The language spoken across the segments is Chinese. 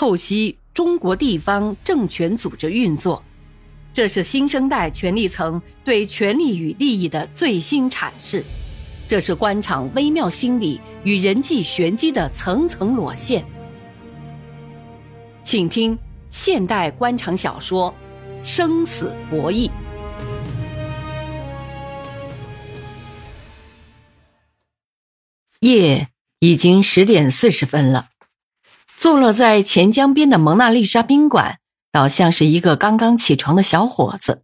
透析中国地方政权组织运作，这是新生代权力层对权力与利益的最新阐释，这是官场微妙心理与人际玄机的层层裸现。请听现代官场小说《生死博弈》。夜已经十点四十分了。坐落在钱江边的蒙娜丽莎宾馆，倒像是一个刚刚起床的小伙子，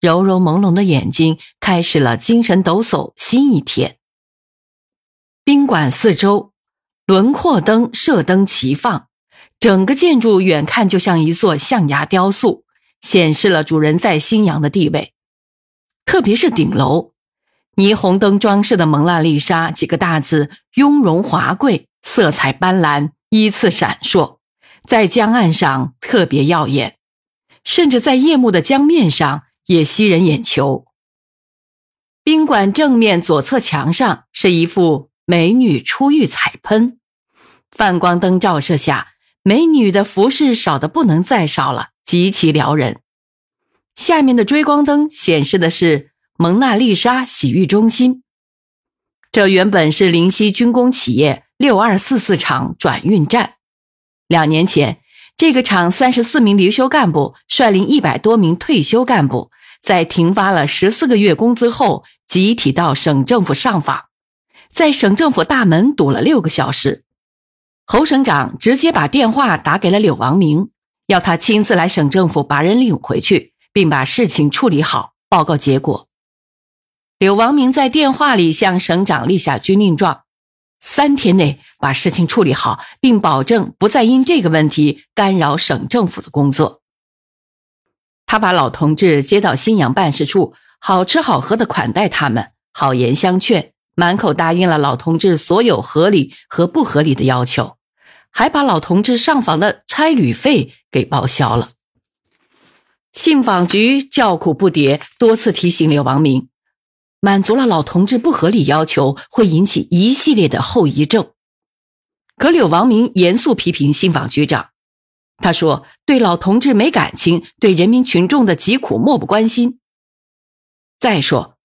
柔柔朦胧的眼睛开始了精神抖擞新一天。宾馆四周轮廓灯、射灯齐放，整个建筑远看就像一座象牙雕塑，显示了主人在新阳的地位。特别是顶楼，霓虹灯装饰的蒙娜丽莎几个大字，雍容华贵，色彩斑斓。依次闪烁，在江岸上特别耀眼，甚至在夜幕的江面上也吸人眼球。宾馆正面左侧墙上是一幅美女出浴彩喷，泛光灯照射下，美女的服饰少的不能再少了，极其撩人。下面的追光灯显示的是蒙娜丽莎洗浴中心，这原本是灵溪军工企业。六二四四厂转运站，两年前，这个厂三十四名离休干部率领一百多名退休干部，在停发了十四个月工资后，集体到省政府上访，在省政府大门堵了六个小时。侯省长直接把电话打给了柳王明，要他亲自来省政府把人领回去，并把事情处理好，报告结果。柳王明在电话里向省长立下军令状。三天内把事情处理好，并保证不再因这个问题干扰省政府的工作。他把老同志接到新阳办事处，好吃好喝的款待他们，好言相劝，满口答应了老同志所有合理和不合理的要求，还把老同志上访的差旅费给报销了。信访局叫苦不迭，多次提醒刘王明。满足了老同志不合理要求，会引起一系列的后遗症。可柳王明严肃批评信访局长，他说：“对老同志没感情，对人民群众的疾苦漠不关心。再说，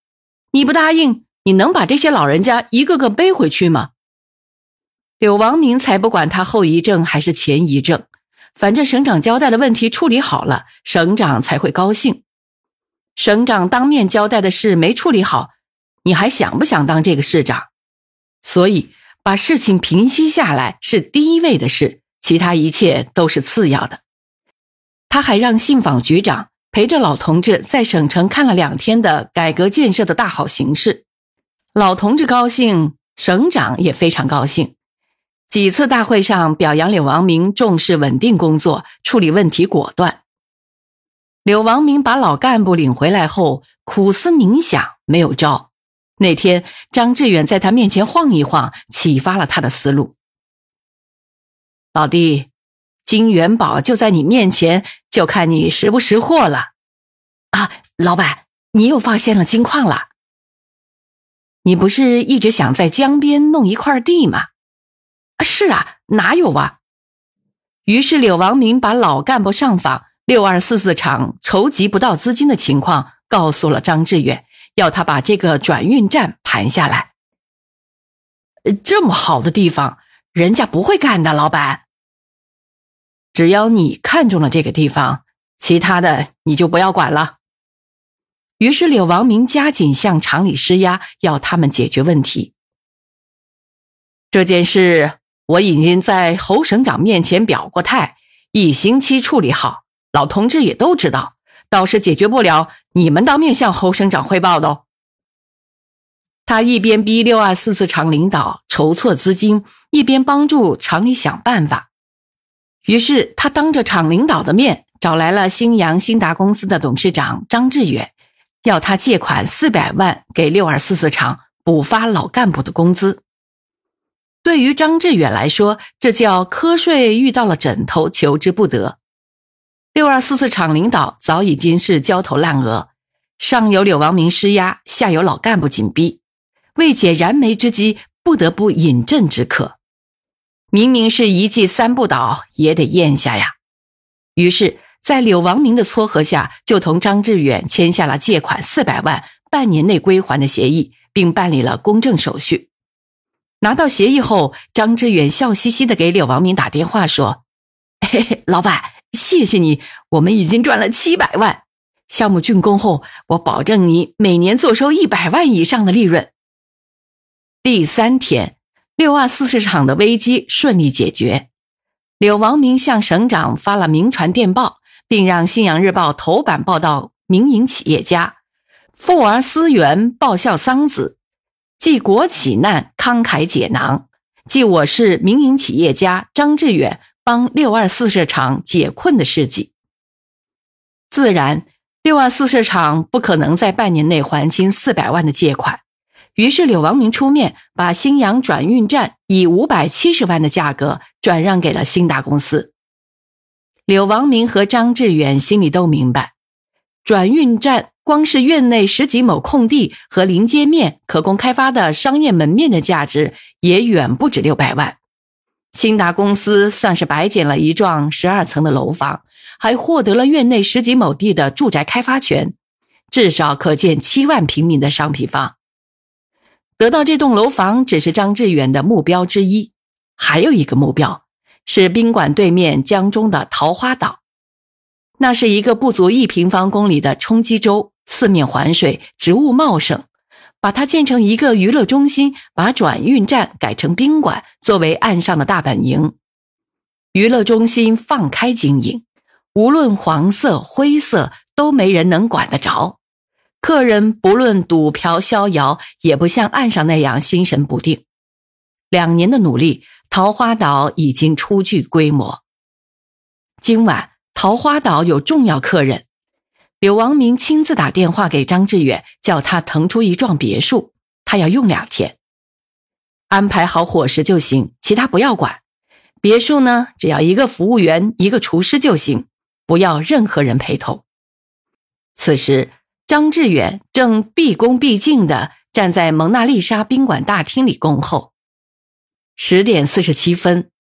你不答应，你能把这些老人家一个个背回去吗？”柳王明才不管他后遗症还是前遗症，反正省长交代的问题处理好了，省长才会高兴。省长当面交代的事没处理好，你还想不想当这个市长？所以把事情平息下来是第一位的事，其他一切都是次要的。他还让信访局长陪着老同志在省城看了两天的改革建设的大好形势，老同志高兴，省长也非常高兴。几次大会上表扬柳王明重视稳定工作，处理问题果断。柳王明把老干部领回来后，苦思冥想，没有招。那天，张志远在他面前晃一晃，启发了他的思路。老弟，金元宝就在你面前，就看你识不识货了。啊，老板，你又发现了金矿了？你不是一直想在江边弄一块地吗？是啊，哪有啊？于是柳王明把老干部上访。六二四四厂筹集不到资金的情况，告诉了张志远，要他把这个转运站盘下来。这么好的地方，人家不会干的，老板。只要你看中了这个地方，其他的你就不要管了。于是柳王明加紧向厂里施压，要他们解决问题。这件事我已经在侯省长面前表过态，一星期处理好。老同志也都知道，倒是解决不了，你们当面向侯省长汇报的哦。他一边逼六二四四厂领导筹措资金，一边帮助厂里想办法。于是他当着厂领导的面，找来了新阳新达公司的董事长张志远，要他借款四百万给六二四四厂补发老干部的工资。对于张志远来说，这叫瞌睡遇到了枕头，求之不得。六二四四厂领导早已经是焦头烂额，上有柳王明施压，下有老干部紧逼，为解燃眉之急，不得不饮鸩止渴。明明是一计三不倒，也得咽下呀。于是，在柳王明的撮合下，就同张志远签下了借款四百万、半年内归还的协议，并办理了公证手续。拿到协议后，张志远笑嘻嘻的给柳王明打电话说：“嘿嘿，老板，谢谢你，我们已经赚了七百万。项目竣工后，我保证你每年坐收一百万以上的利润。”第三天。六二四市场的危机顺利解决，柳王明向省长发了明传电报，并让《信阳日报》头版报道民营企业家富而思源，报效桑梓，济国企难，慷慨解囊，即我市民营企业家张志远帮六二四市场解困的事迹。自然，六二四市场不可能在半年内还清四百万的借款。于是柳王明出面，把新阳转运站以五百七十万的价格转让给了新达公司。柳王明和张志远心里都明白，转运站光是院内十几亩空地和临街面可供开发的商业门面的价值也远不止六百万。兴达公司算是白捡了一幢十二层的楼房，还获得了院内十几亩地的住宅开发权，至少可建七万平米的商品房。得到这栋楼房只是张志远的目标之一，还有一个目标是宾馆对面江中的桃花岛。那是一个不足一平方公里的冲积洲，四面环水，植物茂盛。把它建成一个娱乐中心，把转运站改成宾馆，作为岸上的大本营。娱乐中心放开经营，无论黄色、灰色，都没人能管得着。客人不论赌嫖逍遥，也不像岸上那样心神不定。两年的努力，桃花岛已经初具规模。今晚桃花岛有重要客人，柳王明亲自打电话给张志远，叫他腾出一幢别墅，他要用两天，安排好伙食就行，其他不要管。别墅呢，只要一个服务员、一个厨师就行，不要任何人陪同。此时。张志远正毕恭毕敬地站在蒙娜丽莎宾馆大厅里恭候。十点四十七分，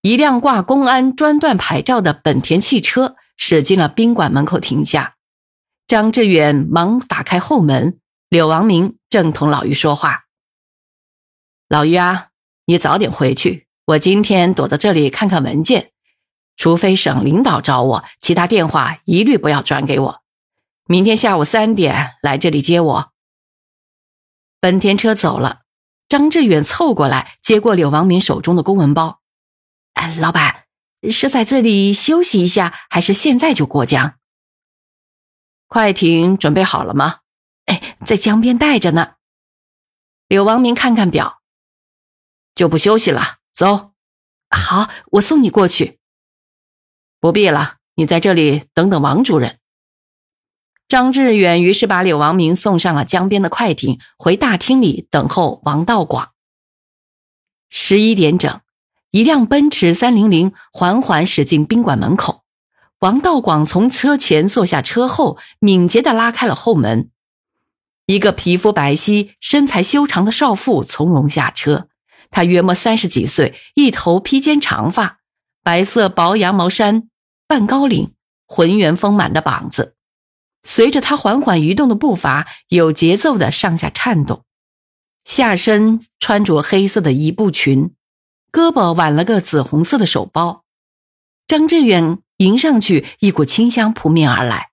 一辆挂公安专段牌照的本田汽车驶进了宾馆门口停下。张志远忙打开后门，柳王明正同老于说话：“老于啊，你早点回去，我今天躲在这里看看文件，除非省领导找我，其他电话一律不要转给我。”明天下午三点来这里接我。本田车走了，张志远凑过来接过柳王明手中的公文包。哎，老板是在这里休息一下，还是现在就过江？快艇准备好了吗？哎，在江边待着呢。柳王明看看表，就不休息了，走。好，我送你过去。不必了，你在这里等等王主任。张志远于是把柳王明送上了江边的快艇，回大厅里等候王道广。十一点整，一辆奔驰三零零缓缓驶进宾馆门口。王道广从车前坐下车后，敏捷地拉开了后门。一个皮肤白皙、身材修长的少妇从容下车。她约莫三十几岁，一头披肩长发，白色薄羊毛衫，半高领，浑圆丰满的膀子。随着他缓缓移动的步伐，有节奏的上下颤动，下身穿着黑色的一步裙，胳膊挽了个紫红色的手包。张志远迎上去，一股清香扑面而来。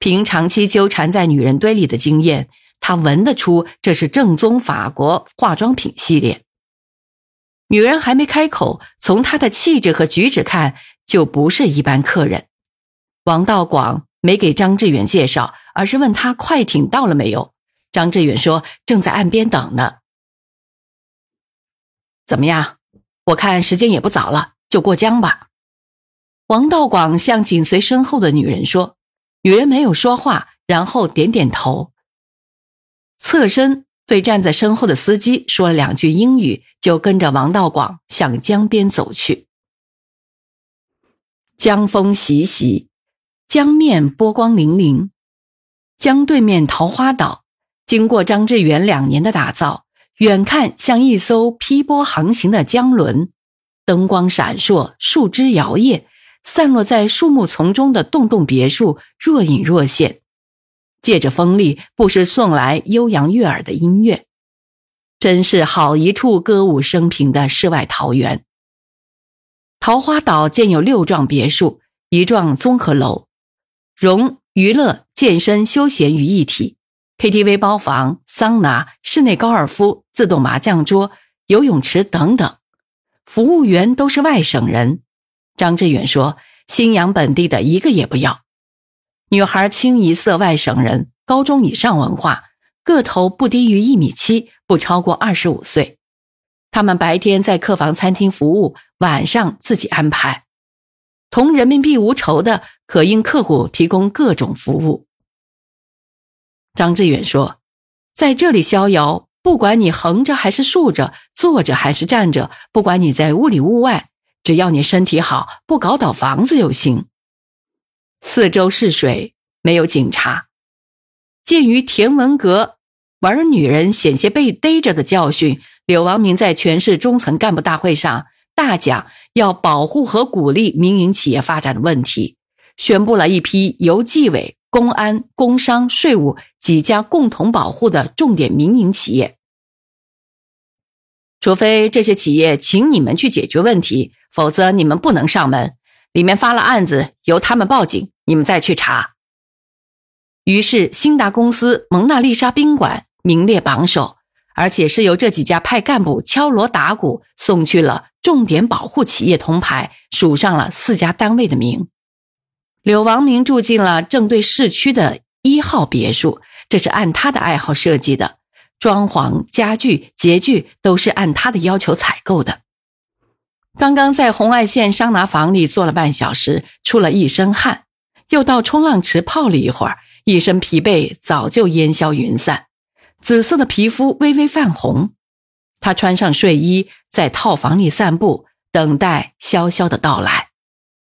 凭长期纠缠在女人堆里的经验，他闻得出这是正宗法国化妆品系列。女人还没开口，从她的气质和举止看，就不是一般客人。王道广。没给张志远介绍，而是问他快艇到了没有。张志远说：“正在岸边等呢。”怎么样？我看时间也不早了，就过江吧。王道广向紧随身后的女人说：“女人没有说话，然后点点头，侧身对站在身后的司机说了两句英语，就跟着王道广向江边走去。江风习习。江面波光粼粼，江对面桃花岛，经过张志远两年的打造，远看像一艘劈波航行的江轮。灯光闪烁，树枝摇曳，散落在树木丛中的栋栋别墅若隐若现，借着风力，不时送来悠扬悦耳的音乐，真是好一处歌舞升平的世外桃源。桃花岛建有六幢别墅，一幢综合楼，融娱乐、健身、休闲于一体，KTV 包房、桑拿、室内高尔夫、自动麻将桌、游泳池等等。服务员都是外省人。张志远说：“新阳本地的一个也不要。”女孩清一色外省人，高中以上文化，个头不低于一米七，不超过二十五岁。他们白天在客房、餐厅服务。晚上自己安排，同人民币无仇的，可应客户提供各种服务。张志远说：“在这里逍遥，不管你横着还是竖着，坐着还是站着，不管你在屋里屋外，只要你身体好，不搞倒房子就行。四周是水，没有警察。鉴于田文革玩女人险些被逮着的教训，柳王明在全市中层干部大会上。”大讲要保护和鼓励民营企业发展的问题，宣布了一批由纪委、公安、工商、税务几家共同保护的重点民营企业。除非这些企业请你们去解决问题，否则你们不能上门。里面发了案子，由他们报警，你们再去查。于是，兴达公司蒙娜丽莎宾馆名列榜首，而且是由这几家派干部敲锣打鼓送去了。重点保护企业铜牌署上了四家单位的名。柳王明住进了正对市区的一号别墅，这是按他的爱好设计的，装潢、家具、洁具都是按他的要求采购的。刚刚在红外线桑拿房里坐了半小时，出了一身汗，又到冲浪池泡了一会儿，一身疲惫早就烟消云散，紫色的皮肤微微泛红。他穿上睡衣，在套房里散步，等待潇潇的到来。